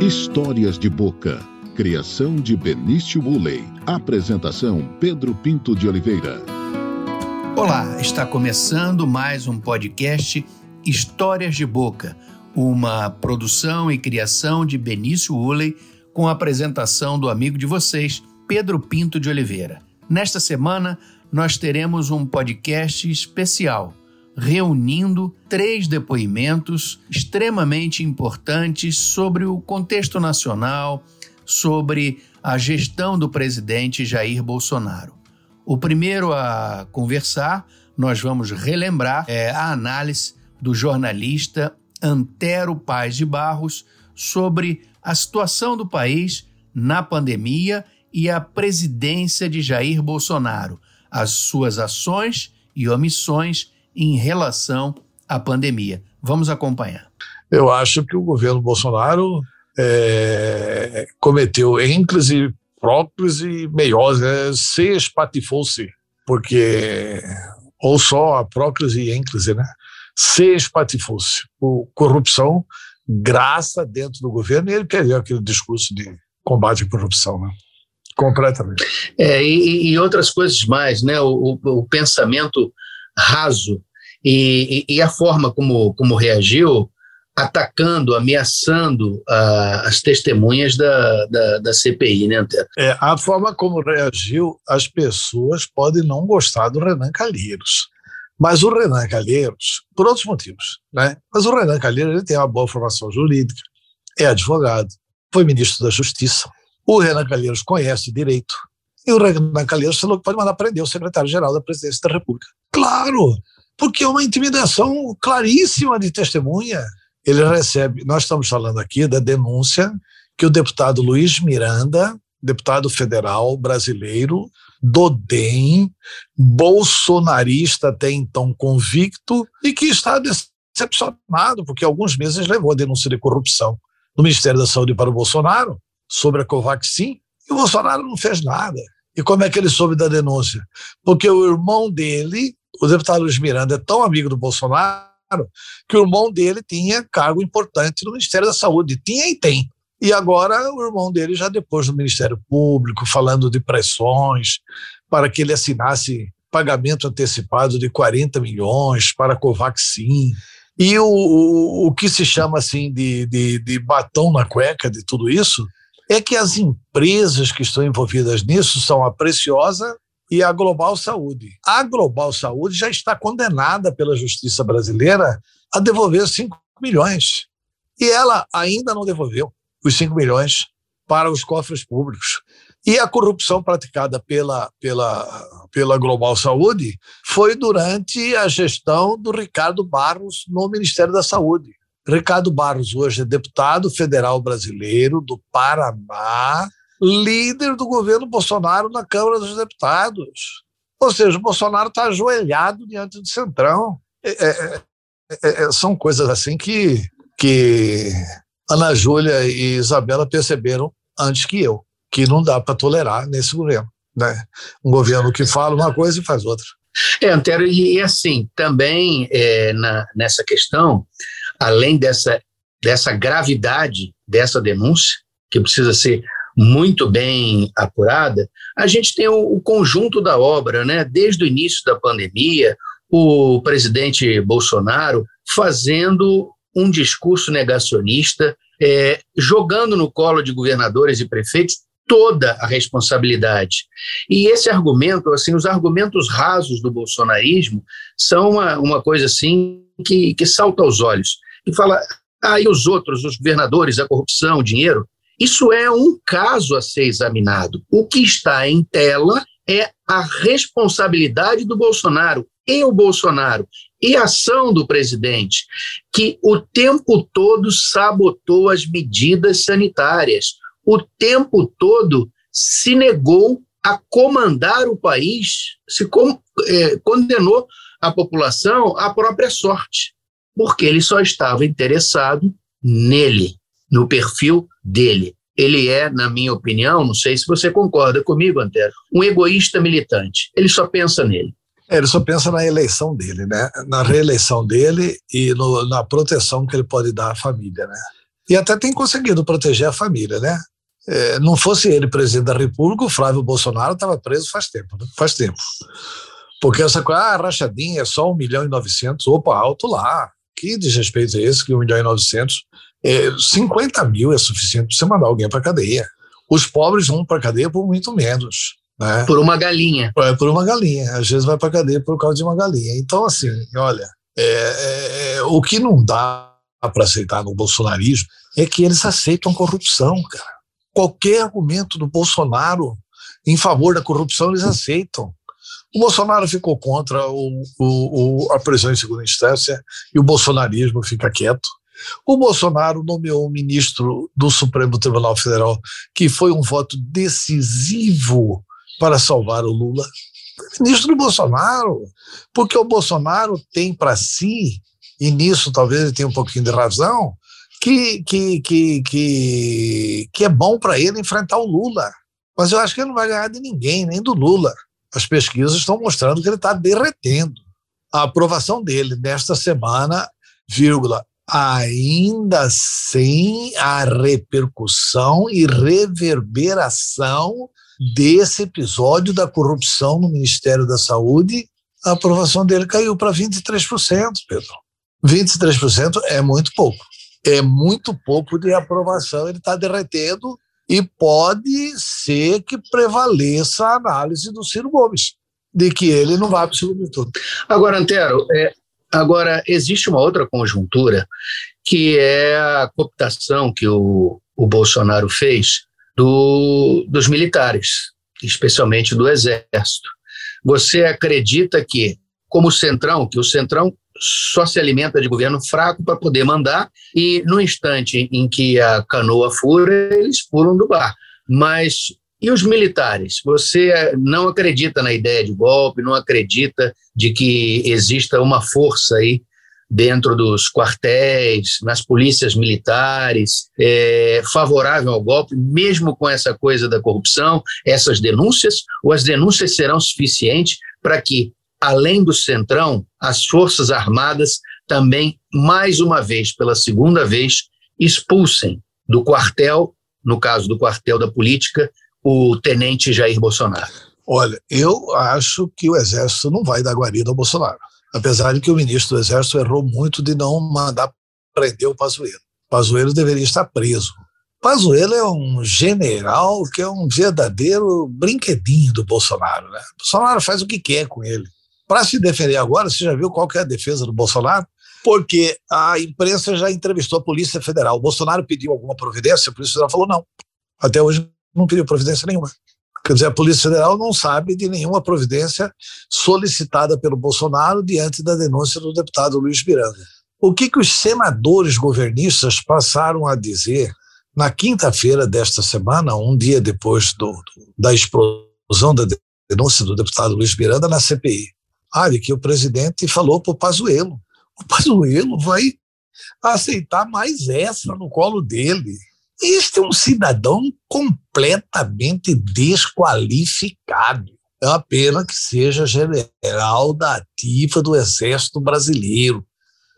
Histórias de Boca. Criação de Benício Bulley. Apresentação Pedro Pinto de Oliveira. Olá, está começando mais um podcast Histórias de Boca, uma produção e criação de Benício Uley com a apresentação do amigo de vocês, Pedro Pinto de Oliveira. Nesta semana, nós teremos um podcast especial reunindo três depoimentos extremamente importantes sobre o contexto nacional, sobre a gestão do presidente Jair Bolsonaro. O primeiro a conversar, nós vamos relembrar é, a análise do jornalista Antero Paz de Barros sobre a situação do país na pandemia e a presidência de Jair Bolsonaro, as suas ações e omissões em relação à pandemia. Vamos acompanhar. Eu acho que o governo Bolsonaro é, cometeu ênclise, próclise, meiose, né? se espatifou-se, porque ou só a próclise e ênclise, né? Se espatifou-se por corrupção, graça dentro do governo, e ele queria aquele discurso de combate à corrupção, né? Completamente. É, e, e, outras coisas mais, né? O, o, o pensamento raso e, e, a forma como, como reagiu, atacando, ameaçando uh, as testemunhas da, da, da CPI, né, Antero? É, a forma como reagiu, as pessoas podem não gostar do Renan Calheiros. Mas o Renan Calheiros, por outros motivos, né? Mas o Renan Calheiros ele tem uma boa formação jurídica, é advogado, foi ministro da Justiça. O Renan Calheiros conhece direito. E o Renan Calheiros falou que pode mandar prender o secretário-geral da presidência da República. Claro! Porque é uma intimidação claríssima de testemunha. Ele recebe, nós estamos falando aqui da denúncia que o deputado Luiz Miranda, deputado federal brasileiro, do DEM, bolsonarista até então convicto, e que está decepcionado, porque alguns meses levou a denúncia de corrupção do Ministério da Saúde para o Bolsonaro sobre a Covaxin, e o Bolsonaro não fez nada. E como é que ele soube da denúncia? Porque o irmão dele o deputado Luiz Miranda é tão amigo do Bolsonaro que o irmão dele tinha cargo importante no Ministério da Saúde. Tinha e tem. E agora o irmão dele já depois do Ministério Público, falando de pressões para que ele assinasse pagamento antecipado de 40 milhões para a Covaxin. E o, o, o que se chama assim de, de, de batom na cueca de tudo isso é que as empresas que estão envolvidas nisso são a Preciosa e a Global Saúde. A Global Saúde já está condenada pela justiça brasileira a devolver 5 milhões. E ela ainda não devolveu os 5 milhões para os cofres públicos. E a corrupção praticada pela, pela, pela Global Saúde foi durante a gestão do Ricardo Barros no Ministério da Saúde. Ricardo Barros hoje é deputado federal brasileiro do Paraná, líder do governo Bolsonaro na Câmara dos Deputados. Ou seja, o Bolsonaro está ajoelhado diante do Centrão. É, é, é, é, são coisas assim que, que Ana Júlia e Isabela perceberam antes que eu, que não dá para tolerar nesse governo. Né? Um governo que fala uma coisa e faz outra. É, Antero, e, assim, também é, na, nessa questão, além dessa, dessa gravidade dessa denúncia, que precisa ser muito bem apurada, a gente tem o, o conjunto da obra, né? Desde o início da pandemia, o presidente Bolsonaro fazendo um discurso negacionista, é, jogando no colo de governadores e prefeitos toda a responsabilidade. E esse argumento, assim, os argumentos rasos do bolsonarismo são uma, uma coisa assim que, que salta aos olhos. E fala, aí ah, os outros, os governadores, a corrupção, o dinheiro, isso é um caso a ser examinado. O que está em tela é a responsabilidade do Bolsonaro. E o Bolsonaro e a ação do presidente, que o tempo todo sabotou as medidas sanitárias, o tempo todo se negou a comandar o país, se com, é, condenou a população à própria sorte, porque ele só estava interessado nele no perfil dele. Ele é, na minha opinião, não sei se você concorda comigo, Antero, um egoísta militante. Ele só pensa nele. É, ele só pensa na eleição dele, né? na reeleição dele e no, na proteção que ele pode dar à família. Né? E até tem conseguido proteger a família, né? É, não fosse ele presidente da República, o Flávio Bolsonaro estava preso faz tempo, né? faz tempo. Porque essa coisa, ah, rachadinha, é só 1 milhão e 900, opa, alto lá. Que desrespeito é esse, que 1 milhão e 900? É, 50 mil é suficiente para você mandar alguém para cadeia. Os pobres vão para cadeia por muito menos. Né? Por uma galinha. É, por uma galinha. Às vezes vai para cadeia por causa de uma galinha. Então, assim, olha, é, é, é o que não dá para aceitar no bolsonarismo é que eles aceitam corrupção, cara. Qualquer argumento do Bolsonaro em favor da corrupção eles aceitam. O Bolsonaro ficou contra o, o, o, a prisão em segunda instância e o bolsonarismo fica quieto. O Bolsonaro nomeou um ministro do Supremo Tribunal Federal que foi um voto decisivo para salvar o Lula. Ministro do Bolsonaro, porque o Bolsonaro tem para si, e nisso talvez ele tenha um pouquinho de razão, que, que, que, que, que é bom para ele enfrentar o Lula. Mas eu acho que ele não vai ganhar de ninguém, nem do Lula. As pesquisas estão mostrando que ele está derretendo. A aprovação dele nesta semana, vírgula, ainda sem a repercussão e reverberação desse episódio da corrupção no Ministério da Saúde, a aprovação dele caiu para 23%, Pedro. 23% é muito pouco. É muito pouco de aprovação, ele está derretendo e pode ser que prevaleça a análise do Ciro Gomes, de que ele não vai para o segundo turno. Agora, Antero, é, agora existe uma outra conjuntura que é a cooptação que o, o Bolsonaro fez do, dos militares, especialmente do Exército. Você acredita que, como o Centrão, que o Centrão só se alimenta de governo fraco para poder mandar, e no instante em que a canoa fura, eles pulam do bar. Mas e os militares? Você não acredita na ideia de golpe, não acredita de que exista uma força aí dentro dos quartéis, nas polícias militares, é, favorável ao golpe, mesmo com essa coisa da corrupção, essas denúncias, ou as denúncias serão suficientes para que além do Centrão, as Forças Armadas também, mais uma vez, pela segunda vez, expulsem do quartel, no caso do quartel da política, o tenente Jair Bolsonaro? Olha, eu acho que o Exército não vai dar guarida ao Bolsonaro. Apesar de que o ministro do Exército errou muito de não mandar prender o Pazuello. Pazuello deveria estar preso. Pazuello é um general que é um verdadeiro brinquedinho do Bolsonaro. Né? O Bolsonaro faz o que quer com ele. Para se defender agora, você já viu qual é a defesa do Bolsonaro? Porque a imprensa já entrevistou a Polícia Federal. O Bolsonaro pediu alguma providência, a Polícia Federal falou não. Até hoje não pediu providência nenhuma. Quer dizer, a Polícia Federal não sabe de nenhuma providência solicitada pelo Bolsonaro diante da denúncia do deputado Luiz Miranda. O que, que os senadores governistas passaram a dizer na quinta-feira desta semana, um dia depois do, da explosão da denúncia do deputado Luiz Miranda na CPI? Olha, que o presidente falou para o Pazuello. O Pazuello vai aceitar mais essa no colo dele. Este é um cidadão completamente desqualificado. É uma pena que seja general da ativa do Exército Brasileiro.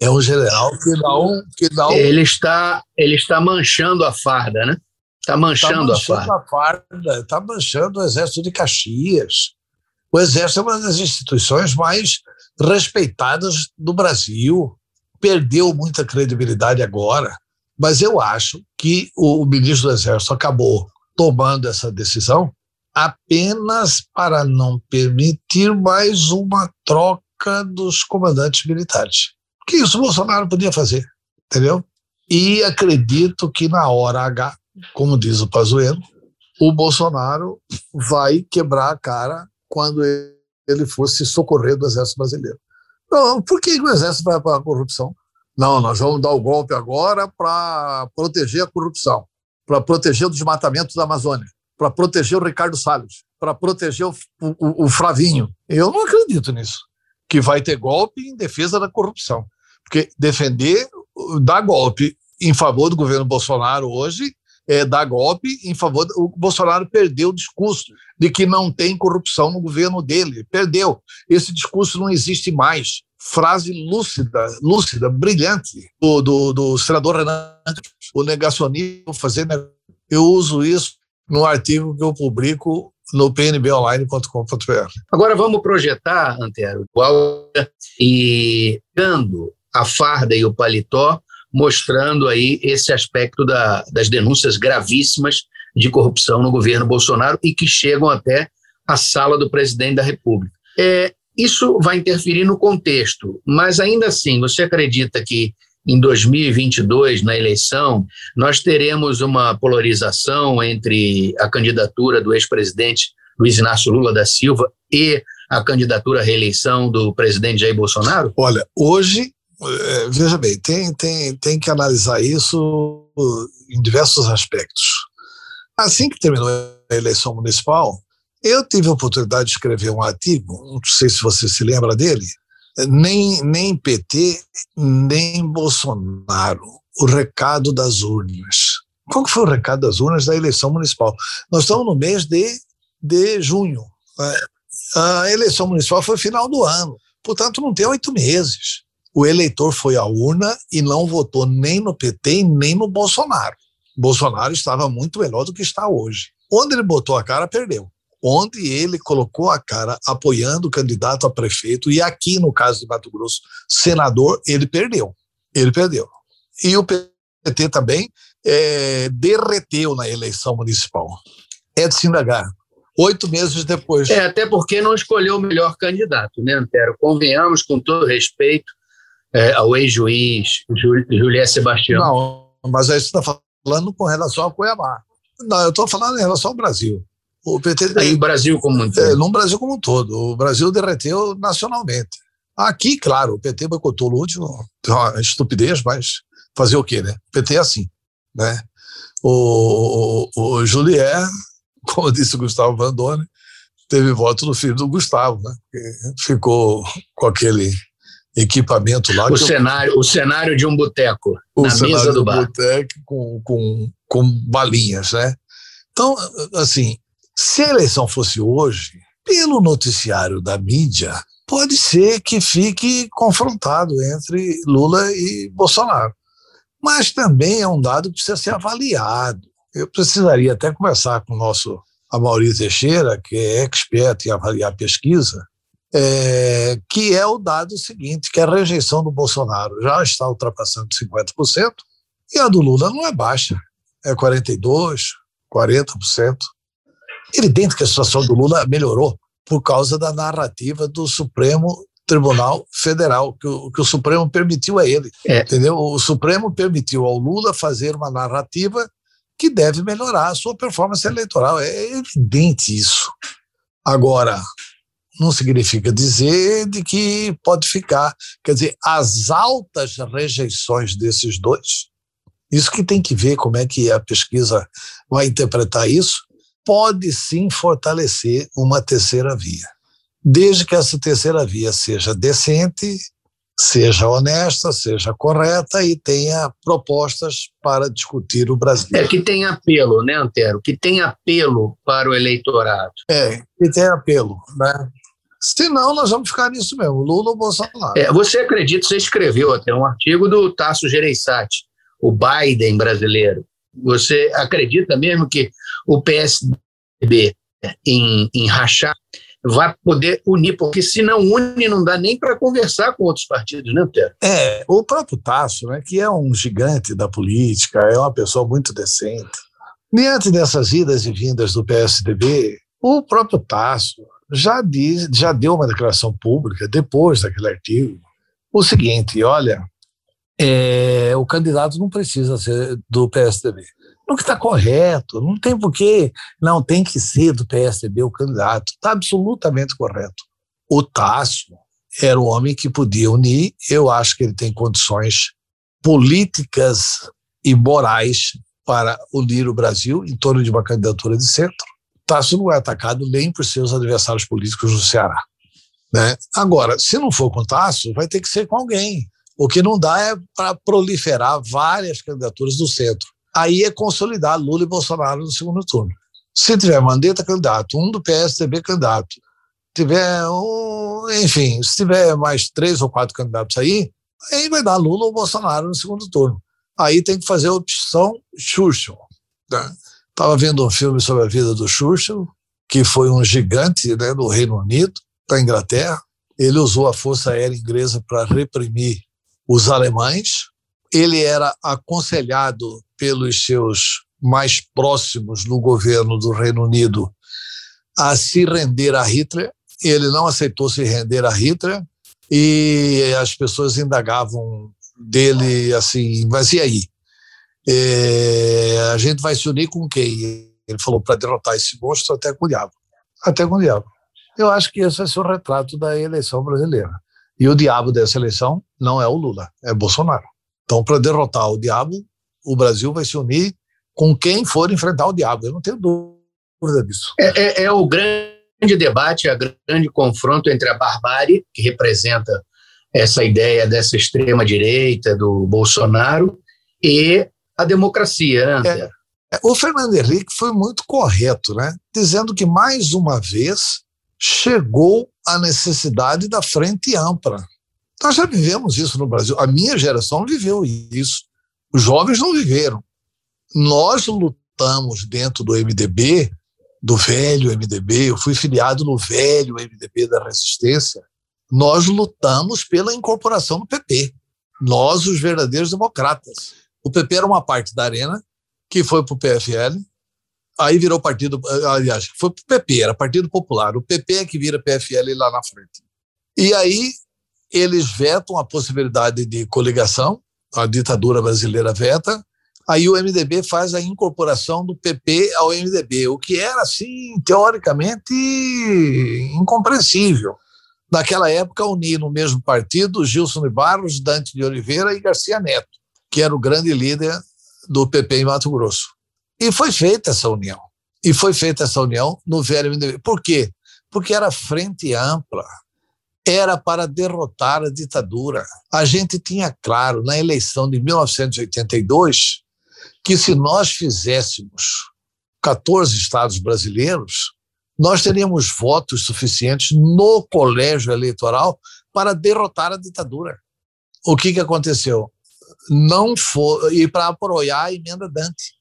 É um general que não. Que não ele, está, ele está manchando a farda, né? Está manchando, tá manchando a farda. Está manchando o Exército de Caxias. O Exército é uma das instituições mais respeitadas do Brasil. Perdeu muita credibilidade agora, mas eu acho que o ministro do Exército acabou tomando essa decisão apenas para não permitir mais uma troca dos comandantes militares. Que isso o Bolsonaro podia fazer, entendeu? E acredito que na hora H, como diz o Pazuello, o Bolsonaro vai quebrar a cara quando ele fosse socorrer do Exército Brasileiro. Não, por que o Exército vai para a corrupção? Não, nós vamos dar o golpe agora para proteger a corrupção, para proteger o desmatamento da Amazônia, para proteger o Ricardo Salles, para proteger o, o, o Fravinho. Eu não acredito nisso, que vai ter golpe em defesa da corrupção. Porque defender, dar golpe em favor do governo Bolsonaro hoje é, dar golpe em favor. O Bolsonaro perdeu o discurso de que não tem corrupção no governo dele. Perdeu. Esse discurso não existe mais. Frase lúcida, lúcida, brilhante do, do, do senador Renan, o negacionismo fazer. Eu uso isso no artigo que eu publico no pnbonline.com.br. Agora vamos projetar, Antero, e dando a farda e o paletó, mostrando aí esse aspecto da, das denúncias gravíssimas de corrupção no governo Bolsonaro e que chegam até a sala do presidente da República. É, isso vai interferir no contexto, mas ainda assim, você acredita que em 2022, na eleição, nós teremos uma polarização entre a candidatura do ex-presidente Luiz Inácio Lula da Silva e a candidatura à reeleição do presidente Jair Bolsonaro? Olha, hoje, é, veja bem, tem, tem, tem que analisar isso em diversos aspectos. Assim que terminou a eleição municipal, eu tive a oportunidade de escrever um artigo, não sei se você se lembra dele, nem, nem PT, nem Bolsonaro, o recado das urnas. Qual foi o recado das urnas da eleição municipal? Nós estamos no mês de, de junho. Né? A eleição municipal foi final do ano, portanto não tem oito meses. O eleitor foi à urna e não votou nem no PT nem no Bolsonaro. Bolsonaro estava muito melhor do que está hoje. Onde ele botou a cara, perdeu onde ele colocou a cara apoiando o candidato a prefeito, e aqui, no caso de Mato Grosso, senador, ele perdeu. Ele perdeu. E o PT também é, derreteu na eleição municipal. É de se indagar. Oito meses depois. É, até porque não escolheu o melhor candidato, né, Antero? Convenhamos, com todo respeito, é, ao ex-juiz Julié Sebastião. Não, mas aí você está falando com relação ao Cuiabá. Não, eu estou falando em relação ao Brasil. O PT. Aí o Brasil como um todo. É, no Brasil como um todo. O Brasil derreteu nacionalmente. Aqui, claro, o PT boicotou o último, uma estupidez, mas fazer o quê, né? O PT é assim, né? O, o, o Julier, como disse o Gustavo Vandone, teve voto no filho do Gustavo, né? Ficou com aquele equipamento lá. O cenário, eu... o cenário de um boteco na mesa do bar. boteco com, com, com balinhas, né? Então, assim, se a eleição fosse hoje, pelo noticiário da mídia, pode ser que fique confrontado entre Lula e Bolsonaro. Mas também é um dado que precisa ser avaliado. Eu precisaria até conversar com o nosso Amaury Teixeira, que é expert em avaliar pesquisa, é, que é o dado seguinte, que a rejeição do Bolsonaro já está ultrapassando 50%, e a do Lula não é baixa, é 42%, 40%. Evidente que a situação do Lula melhorou por causa da narrativa do Supremo Tribunal Federal, que o, que o Supremo permitiu a ele. É. Entendeu? O Supremo permitiu ao Lula fazer uma narrativa que deve melhorar a sua performance eleitoral. É evidente isso. Agora, não significa dizer de que pode ficar. Quer dizer, as altas rejeições desses dois, isso que tem que ver como é que a pesquisa vai interpretar isso, pode sim fortalecer uma terceira via, desde que essa terceira via seja decente, seja honesta, seja correta e tenha propostas para discutir o Brasil. É que tem apelo, né, Antero? Que tem apelo para o eleitorado. É, que tem apelo, né? Senão, nós vamos ficar nisso mesmo, Lula ou Bolsonaro. É, você acredita, você escreveu até um artigo do Tasso Gereissati, o Biden brasileiro. Você acredita mesmo que o PSDB em, em rachar vai poder unir, porque se não une, não dá nem para conversar com outros partidos, né, Pedro? É, o próprio Tasso, né, que é um gigante da política, é uma pessoa muito decente. Diante dessas idas e vindas do PSDB, o próprio Tasso já, diz, já deu uma declaração pública, depois daquele artigo, o seguinte: olha, é, o candidato não precisa ser do PSDB. O que está correto, não tem porquê, não tem que ser do PSDB o candidato, está absolutamente correto. O Tasso era o homem que podia unir, eu acho que ele tem condições políticas e morais para unir o Brasil em torno de uma candidatura de centro. Tasso não é atacado nem por seus adversários políticos do Ceará. Né? Agora, se não for com Tasso, vai ter que ser com alguém. O que não dá é para proliferar várias candidaturas do centro. Aí é consolidar Lula e Bolsonaro no segundo turno. Se tiver Mandetta candidato, um do PSDB candidato, tiver, um, enfim, se tiver mais três ou quatro candidatos aí, aí vai dar Lula ou Bolsonaro no segundo turno. Aí tem que fazer a opção Churchill. Estava né? vendo um filme sobre a vida do Churchill, que foi um gigante né, do Reino Unido, da Inglaterra. Ele usou a Força Aérea Inglesa para reprimir os alemães. Ele era aconselhado pelos seus mais próximos no governo do Reino Unido a se render a Hitler. Ele não aceitou se render a Hitler e as pessoas indagavam dele assim, mas e aí? É, a gente vai se unir com quem? Ele falou para derrotar esse monstro até com o diabo. Até com o diabo. Eu acho que esse ser o retrato da eleição brasileira. E o diabo dessa eleição não é o Lula, é Bolsonaro. Então, para derrotar o diabo, o Brasil vai se unir com quem for enfrentar o diabo. Eu não tenho dúvida disso. É, é, é o grande debate, é o grande confronto entre a barbárie, que representa essa ideia dessa extrema-direita, do Bolsonaro, e a democracia. Né? É, é, o Fernando Henrique foi muito correto, né? dizendo que, mais uma vez, chegou a necessidade da frente ampla. Nós já vivemos isso no Brasil. A minha geração viveu isso. Os jovens não viveram. Nós lutamos dentro do MDB, do velho MDB, eu fui filiado no velho MDB da Resistência, nós lutamos pela incorporação do PP. Nós, os verdadeiros democratas. O PP era uma parte da Arena, que foi para o PFL, aí virou partido, aliás, foi para o PP, era Partido Popular. O PP é que vira PFL lá na frente. E aí eles vetam a possibilidade de coligação, a ditadura brasileira veta, aí o MDB faz a incorporação do PP ao MDB, o que era, assim, teoricamente incompreensível. Naquela época, uni no mesmo partido Gilson de Barros, Dante de Oliveira e Garcia Neto, que era o grande líder do PP em Mato Grosso. E foi feita essa união. E foi feita essa união no velho MDB. Por quê? Porque era frente ampla. Era para derrotar a ditadura. A gente tinha claro, na eleição de 1982, que se nós fizéssemos 14 estados brasileiros, nós teríamos votos suficientes no colégio eleitoral para derrotar a ditadura. O que, que aconteceu? Não foi e para apoiar a emenda Dante.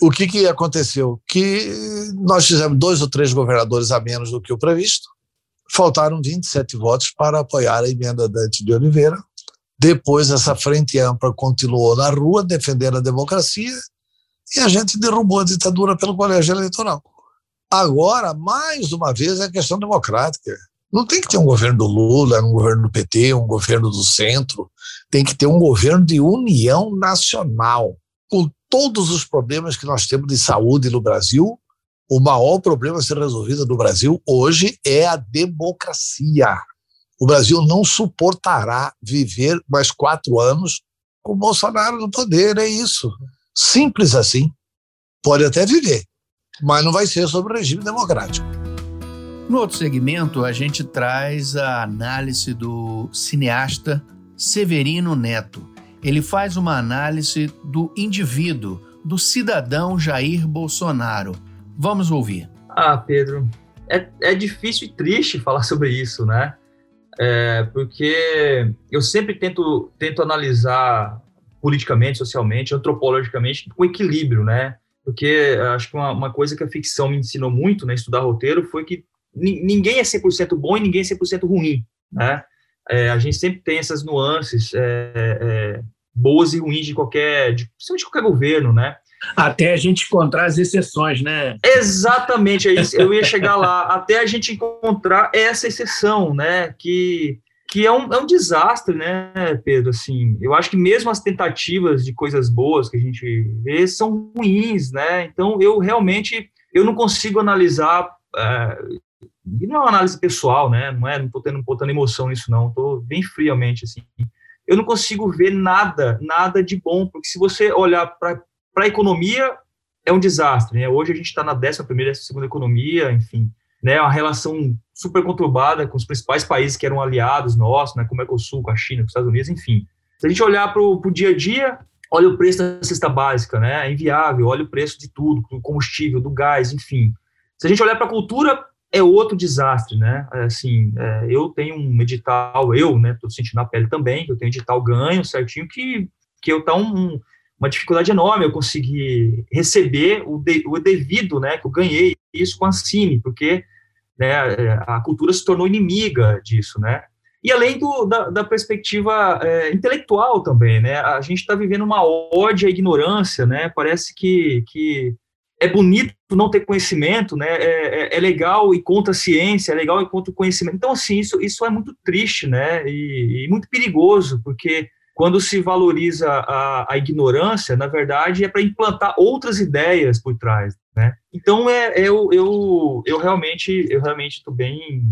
O que, que aconteceu? Que nós fizemos dois ou três governadores a menos do que o previsto. Faltaram 27 votos para apoiar a emenda Dante de Oliveira. Depois, essa frente ampla continuou na rua defendendo a democracia e a gente derrubou a ditadura pelo colégio eleitoral. Agora, mais uma vez, é questão democrática. Não tem que ter um governo do Lula, um governo do PT, um governo do centro. Tem que ter um governo de união nacional. Com todos os problemas que nós temos de saúde no Brasil, o maior problema a ser resolvido no Brasil hoje é a democracia. O Brasil não suportará viver mais quatro anos com Bolsonaro no poder, é isso. Simples assim. Pode até viver, mas não vai ser sobre o regime democrático. No outro segmento, a gente traz a análise do cineasta Severino Neto. Ele faz uma análise do indivíduo, do cidadão Jair Bolsonaro. Vamos ouvir. Ah, Pedro, é, é difícil e triste falar sobre isso, né? É, porque eu sempre tento, tento analisar politicamente, socialmente, antropologicamente, com equilíbrio, né? porque acho que uma, uma, coisa que a ficção me ensinou muito, né, estudar roteiro, foi que ninguém é 100% bom e ninguém é 100% ruim, né? É, a gente sempre tem essas nuances é, boas e ruins de qualquer, de, de qualquer governo, né? Até a gente encontrar as exceções, né? Exatamente, é eu ia chegar lá, até a gente encontrar essa exceção, né? Que que é um, é um desastre, né, Pedro? Assim, eu acho que mesmo as tentativas de coisas boas que a gente vê são ruins, né? Então, eu realmente eu não consigo analisar. É, não é uma análise pessoal, né? Não é, não estou tendo botando emoção nisso, não. Estou bem friamente assim. Eu não consigo ver nada, nada de bom, porque se você olhar para a economia, é um desastre. Né? Hoje a gente está na décima primeira, décima segunda economia, enfim né, uma relação super conturbada com os principais países que eram aliados nossos, né, com o Mercosul, com a China, com os Estados Unidos, enfim. Se a gente olhar para o dia a dia, olha o preço da cesta básica, né, é inviável, olha o preço de tudo, do combustível, do gás, enfim. Se a gente olhar para a cultura, é outro desastre, né? Assim, é, eu tenho um edital, eu, né, tô sentindo na pele também, eu tenho um edital ganho certinho que, que eu tá um, uma dificuldade enorme eu conseguir receber o, de, o devido, né, que eu ganhei isso com a Cine, porque né, a cultura se tornou inimiga disso, né? E além do, da, da perspectiva é, intelectual também, né? A gente está vivendo uma ódio à ignorância, né? Parece que, que é bonito não ter conhecimento, né? É, é, é, legal e contra a ciência, é legal e contra o conhecimento. Então, assim, isso, isso é muito triste, né? E, e muito perigoso, porque quando se valoriza a, a ignorância, na verdade, é para implantar outras ideias por trás, né? Então, é, eu, eu, eu realmente eu realmente estou bem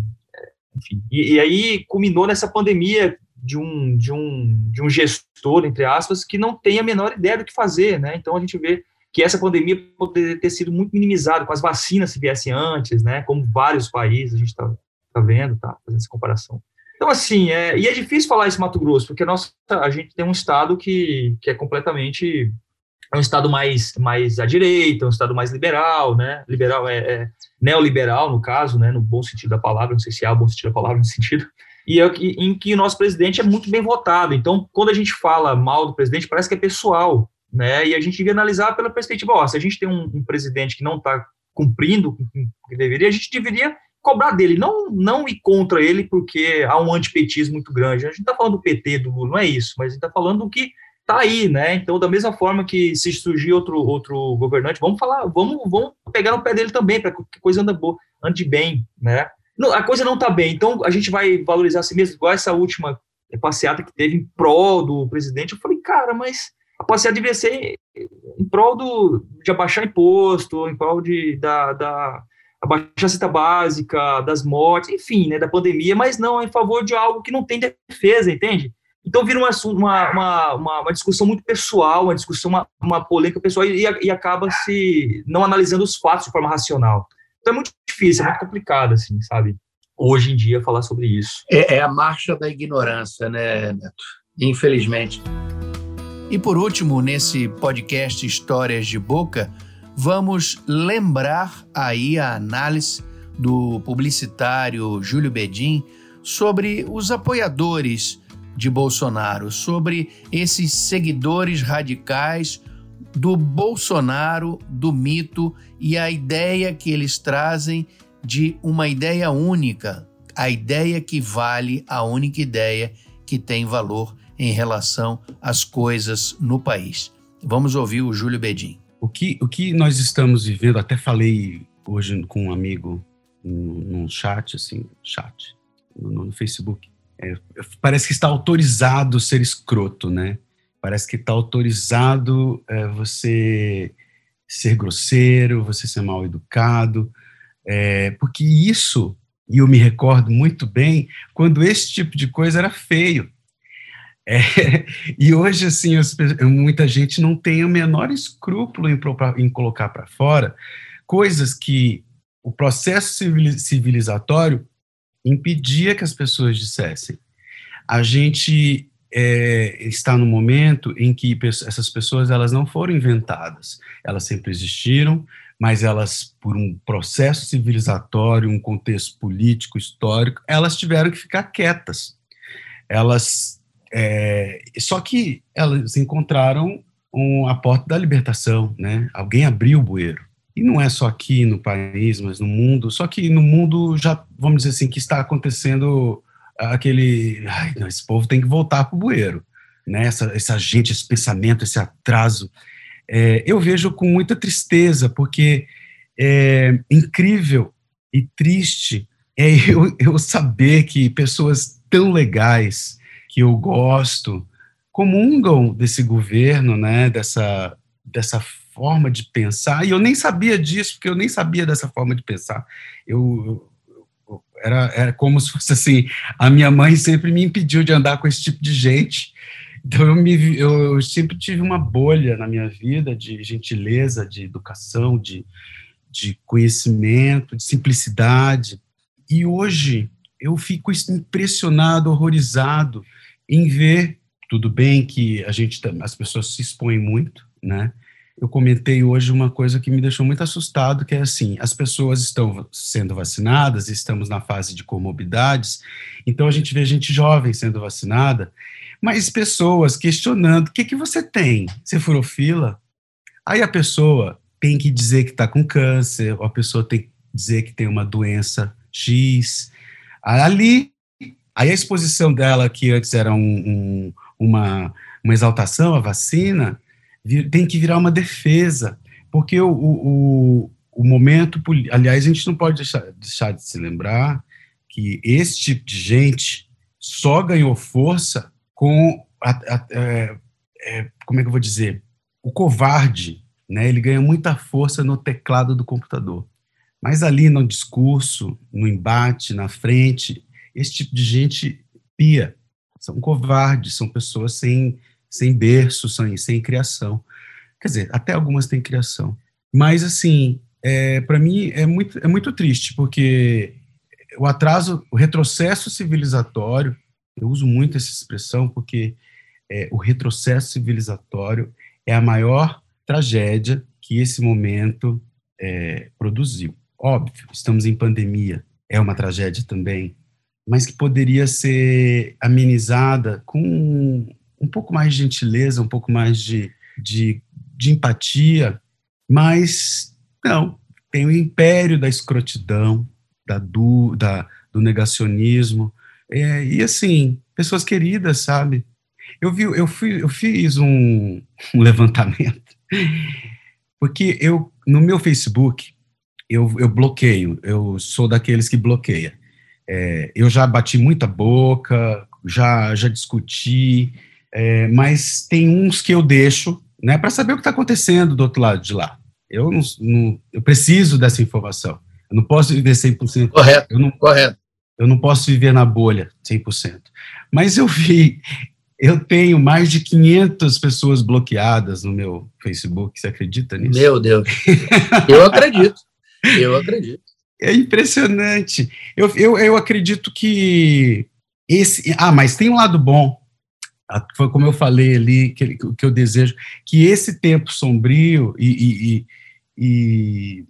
enfim. E, e, aí culminou nessa pandemia de um, de, um, de um gestor, entre aspas, que não tem a menor ideia do que fazer, né? Então a gente vê que essa pandemia poderia ter sido muito minimizada com as vacinas se viessem antes, né? Como vários países a gente está tá vendo, tá fazendo essa comparação. Então, assim, é, e é difícil falar isso Mato Grosso, porque nossa, a gente tem um estado que, que é completamente é um estado mais, mais à direita, um estado mais liberal, né? Liberal é, é neoliberal, no caso, né? No bom sentido da palavra, não sei se há o bom sentido da palavra no sentido. E é, em que o nosso presidente é muito bem votado. Então, quando a gente fala mal do presidente, parece que é pessoal, né? E a gente devia analisar pela perspectiva, ó, se a gente tem um, um presidente que não está cumprindo o que deveria, a gente deveria cobrar dele, não, não ir contra ele porque há um antipetismo muito grande. A gente está falando do PT, do Lula, não é isso, mas a gente está falando do que tá aí, né? Então, da mesma forma que se surgir outro, outro governante, vamos falar, vamos, vamos pegar no pé dele também, para que a coisa ande, boa, ande bem, né? Não, a coisa não tá bem, então a gente vai valorizar a si mesmo, igual essa última passeata que teve em prol do presidente. Eu falei, cara, mas a passeata deveria ser em prol do, de abaixar imposto, em prol de, da, da abaixar a cesta básica, das mortes, enfim, né, da pandemia, mas não em favor de algo que não tem defesa, entende? Então vira uma, uma, uma, uma, discussão muito pessoal, uma discussão, uma, uma polêmica pessoal e, e, acaba se não analisando os fatos de forma racional. Então é muito difícil, é muito complicado, assim, sabe? Hoje em dia falar sobre isso. É, é a marcha da ignorância, né, Neto? Infelizmente. E por último, nesse podcast Histórias de Boca, vamos lembrar aí a análise do publicitário Júlio Bedin sobre os apoiadores de Bolsonaro, sobre esses seguidores radicais do Bolsonaro, do mito e a ideia que eles trazem de uma ideia única, a ideia que vale, a única ideia que tem valor em relação às coisas no país. Vamos ouvir o Júlio Bedin. O que, o que nós estamos vivendo, até falei hoje com um amigo num chat, assim, chat, no, no Facebook, é, parece que está autorizado ser escroto, né? Parece que está autorizado é, você ser grosseiro, você ser mal educado, é, porque isso, e eu me recordo muito bem, quando esse tipo de coisa era feio. É, e hoje, assim, muita gente não tem o menor escrúpulo em, em colocar para fora coisas que o processo civilizatório impedia que as pessoas dissessem. A gente é, está no momento em que essas pessoas elas não foram inventadas, elas sempre existiram, mas elas, por um processo civilizatório, um contexto político, histórico, elas tiveram que ficar quietas. Elas, é, só que elas encontraram um, a porta da libertação, né? Alguém abriu o bueiro. E não é só aqui no país, mas no mundo. Só que no mundo já, vamos dizer assim, que está acontecendo aquele. Ai, não, esse povo tem que voltar para o bueiro. Né? Essa, essa gente, esse pensamento, esse atraso. É, eu vejo com muita tristeza, porque é incrível e triste é eu, eu saber que pessoas tão legais que eu gosto comungam desse governo, né, dessa, dessa forma de pensar, e eu nem sabia disso, porque eu nem sabia dessa forma de pensar. Eu, eu era, era como se fosse assim, a minha mãe sempre me impediu de andar com esse tipo de gente, então eu, me, eu, eu sempre tive uma bolha na minha vida de gentileza, de educação, de, de conhecimento, de simplicidade, e hoje eu fico impressionado, horrorizado em ver, tudo bem que a gente, as pessoas se expõem muito, né, eu comentei hoje uma coisa que me deixou muito assustado, que é assim, as pessoas estão sendo vacinadas, estamos na fase de comorbidades, então a gente vê gente jovem sendo vacinada, mas pessoas questionando, o que, que você tem? Você furou fila? Aí a pessoa tem que dizer que está com câncer, ou a pessoa tem que dizer que tem uma doença X. Ali, aí a exposição dela, que antes era um, um, uma, uma exaltação à vacina, tem que virar uma defesa, porque o, o, o momento, aliás, a gente não pode deixar, deixar de se lembrar que esse tipo de gente só ganhou força com, a, a, é, é, como é que eu vou dizer, o covarde, né, ele ganha muita força no teclado do computador. Mas ali no discurso, no embate, na frente, esse tipo de gente pia. São covardes, são pessoas sem, sem berço, sem, sem criação. Quer dizer, até algumas têm criação. Mas, assim, é, para mim é muito, é muito triste, porque o atraso, o retrocesso civilizatório, eu uso muito essa expressão porque é, o retrocesso civilizatório é a maior tragédia que esse momento é, produziu. Óbvio, estamos em pandemia, é uma tragédia também, mas que poderia ser amenizada com um pouco mais de gentileza, um pouco mais de, de, de empatia, mas não, tem o império da escrotidão, da, do, da, do negacionismo, é, e assim, pessoas queridas, sabe? Eu, vi, eu, fui, eu fiz um, um levantamento porque eu, no meu Facebook, eu, eu bloqueio, eu sou daqueles que bloqueia. É, eu já bati muita boca, já, já discuti, é, mas tem uns que eu deixo, né, para saber o que está acontecendo do outro lado de lá. Eu, não, não, eu preciso dessa informação. Eu não posso viver 100%. Correto, eu não, correto. Eu não posso viver na bolha 100%. Mas eu vi, eu tenho mais de 500 pessoas bloqueadas no meu Facebook. Você acredita nisso? Meu Deus. Eu acredito. Eu acredito. É impressionante. Eu, eu, eu acredito que esse. Ah, mas tem um lado bom. Foi como eu falei ali, que, que eu desejo que esse tempo sombrio e, e, e,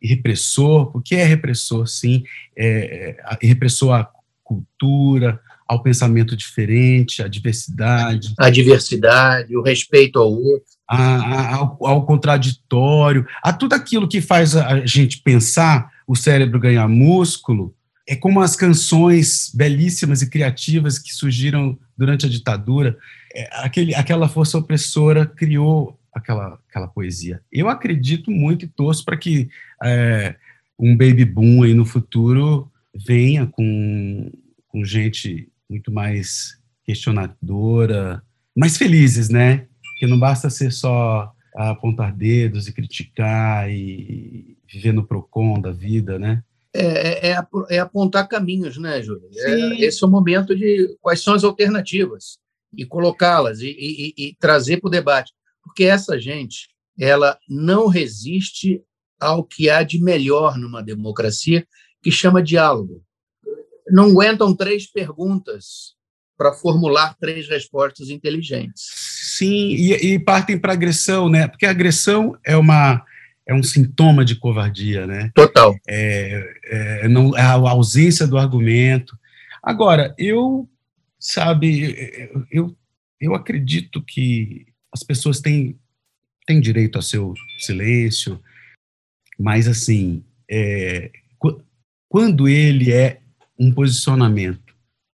e repressor, porque é repressor, sim, é, é repressor à cultura, ao pensamento diferente, à diversidade. A diversidade, o respeito ao outro. A, a, ao, ao, contraditório, a tudo aquilo que faz a gente pensar, o cérebro ganhar músculo, é como as canções belíssimas e criativas que surgiram durante a ditadura. É, aquele, aquela força opressora criou aquela, aquela poesia. Eu acredito muito e torço para que é, um baby boom aí no futuro venha com, com gente muito mais questionadora, mais felizes, né? Que não basta ser só apontar dedos e criticar e viver no PROCON da vida, né? É, é, é apontar caminhos, né, Júlio? É, esse é o momento de quais são as alternativas e colocá-las e, e, e trazer para o debate. Porque essa gente, ela não resiste ao que há de melhor numa democracia, que chama diálogo não aguentam três perguntas para formular três respostas inteligentes. Sim, e, e partem para agressão, né? Porque a agressão é uma é um sintoma de covardia, né? Total. É, é, não, é a ausência do argumento. Agora, eu, sabe, eu, eu acredito que as pessoas têm, têm direito ao seu silêncio, mas, assim, é, quando ele é um posicionamento,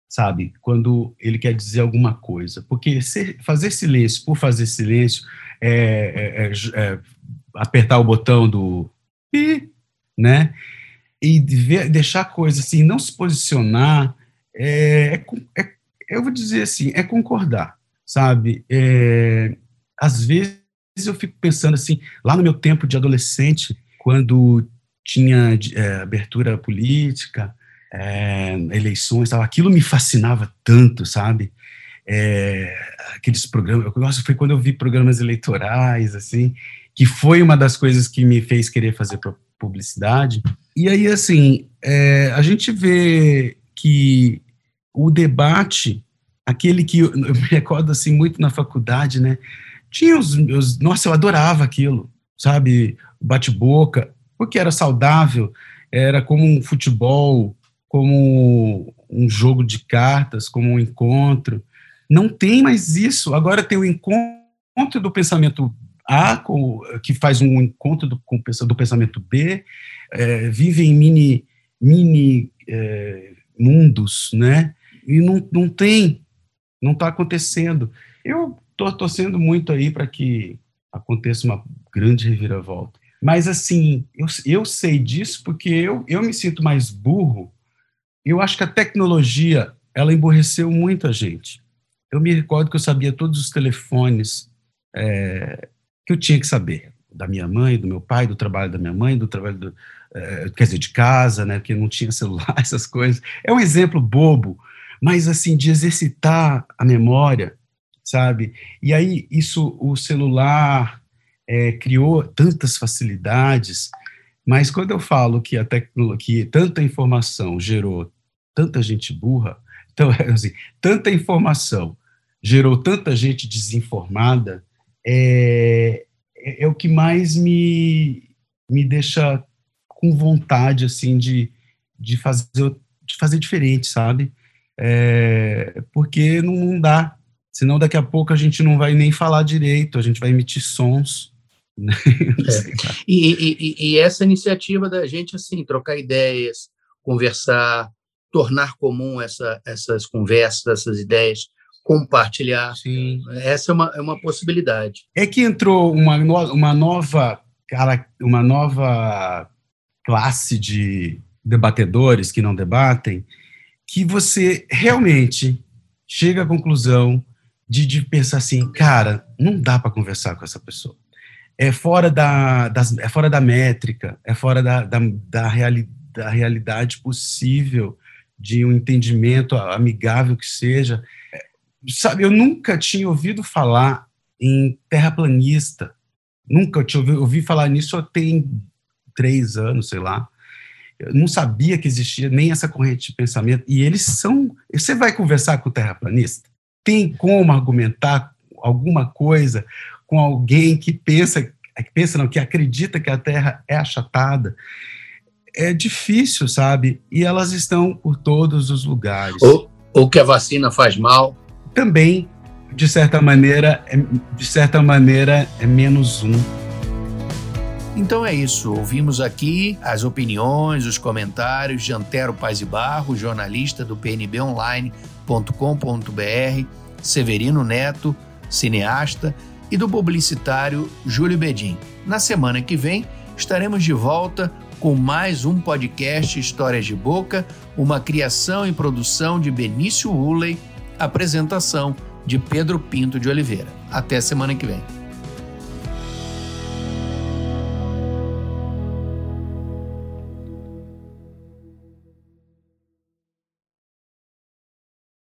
sabe? Quando ele quer dizer alguma coisa. Porque ser, fazer silêncio por fazer silêncio é, é, é, é apertar o botão do pi, né? E ver, deixar coisa assim, não se posicionar, é, é, é, eu vou dizer assim, é concordar, sabe? às vezes eu fico pensando assim, lá no meu tempo de adolescente, quando tinha abertura política, é, eleições, tal, aquilo me fascinava tanto, sabe? É, aqueles programas, nossa, foi quando eu vi programas eleitorais, assim, que foi uma das coisas que me fez querer fazer publicidade. E aí, assim, é, a gente vê que o debate, aquele que eu, eu me recordo assim muito na faculdade, né? tinha os, os nossa, eu adorava aquilo, sabe? Bate-boca, porque era saudável, era como um futebol, como um jogo de cartas, como um encontro. Não tem mais isso. Agora tem o encontro do pensamento A, com, que faz um encontro do, com, do pensamento B, é, vive em mini, mini é, mundos, né? E não, não tem, não está acontecendo. Eu estou torcendo muito aí para que aconteça uma grande reviravolta. Mas, assim, eu, eu sei disso porque eu, eu me sinto mais burro. Eu acho que a tecnologia, ela emborreceu muita gente. Eu me recordo que eu sabia todos os telefones é, que eu tinha que saber. Da minha mãe, do meu pai, do trabalho da minha mãe, do trabalho, do, é, quer dizer, de casa, né, porque não tinha celular, essas coisas. É um exemplo bobo, mas, assim, de exercitar a memória, sabe? E aí, isso, o celular, é, criou tantas facilidades, mas quando eu falo que a tecnologia, tanta informação gerou tanta gente burra, então, assim, tanta informação gerou tanta gente desinformada, é, é, é, o que mais me, me deixa com vontade, assim, de, de, fazer, de fazer diferente, sabe? É, porque não, não dá, senão daqui a pouco a gente não vai nem falar direito, a gente vai emitir sons, é. E, e, e, essa iniciativa da gente, assim, trocar ideias, conversar, tornar comum essa, essas conversas, essas ideias, compartilhar. Sim. Essa é uma, é uma possibilidade. É que entrou uma, uma nova cara, uma nova classe de debatedores que não debatem, que você realmente chega à conclusão de, de pensar assim, cara, não dá para conversar com essa pessoa é fora da, das, é fora da métrica, é fora da, da, da, reali, da realidade possível de um entendimento amigável que seja. Sabe, eu nunca tinha ouvido falar em terraplanista, nunca tinha ouvido, ouvi falar nisso tem três anos, sei lá. Eu não sabia que existia nem essa corrente de pensamento. E eles são. Você vai conversar com o terraplanista? Tem como argumentar alguma coisa com alguém que pensa, que pensa não, que acredita que a Terra é achatada, é difícil, sabe? E elas estão por todos os lugares. Ou, ou que a vacina faz mal. Também, de certa maneira, é, de certa maneira, é menos um. Então é isso. Ouvimos aqui as opiniões, os comentários de Antero Paz e Barro, jornalista do pnbonline.com.br, Severino Neto, cineasta, e do publicitário Júlio Bedin. Na semana que vem, estaremos de volta com mais um podcast Histórias de Boca, uma criação e produção de Benício Uley, apresentação de Pedro Pinto de Oliveira. Até semana que vem.